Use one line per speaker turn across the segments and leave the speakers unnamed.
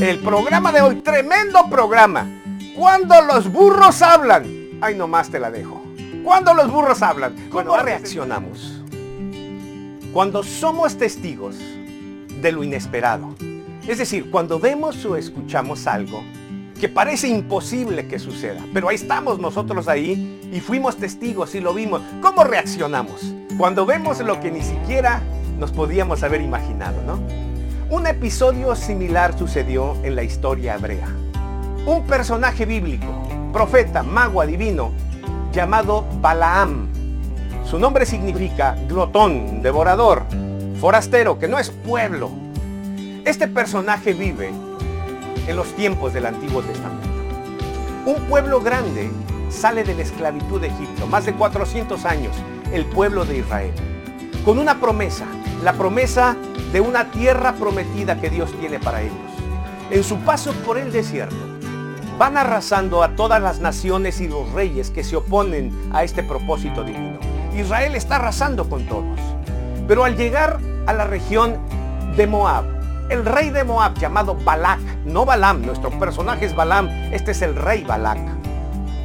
El programa de hoy, tremendo programa. Cuando los burros hablan. Ay, nomás te la dejo. Cuando los burros hablan. ¿Cómo reaccionamos? Cuando somos testigos de lo inesperado. Es decir, cuando vemos o escuchamos algo que parece imposible que suceda, pero ahí estamos nosotros ahí y fuimos testigos y lo vimos. ¿Cómo reaccionamos? Cuando vemos lo que ni siquiera nos podíamos haber imaginado, ¿no? Un episodio similar sucedió en la historia hebrea. Un personaje bíblico, profeta, mago adivino, llamado Balaam. Su nombre significa glotón, devorador, forastero, que no es pueblo. Este personaje vive en los tiempos del Antiguo Testamento. Un pueblo grande sale de la esclavitud de Egipto, más de 400 años, el pueblo de Israel, con una promesa, la promesa de una tierra prometida que Dios tiene para ellos. En su paso por el desierto, van arrasando a todas las naciones y los reyes que se oponen a este propósito divino. Israel está arrasando con todos. Pero al llegar a la región de Moab, el rey de Moab llamado Balak, no Balam, nuestro personaje es Balam, este es el rey Balak,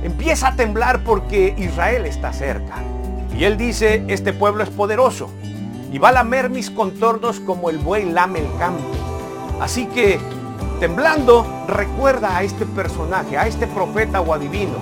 empieza a temblar porque Israel está cerca. Y él dice, este pueblo es poderoso y va a lamer mis contornos como el buey lame el campo. Así que, temblando, recuerda a este personaje, a este profeta o adivino,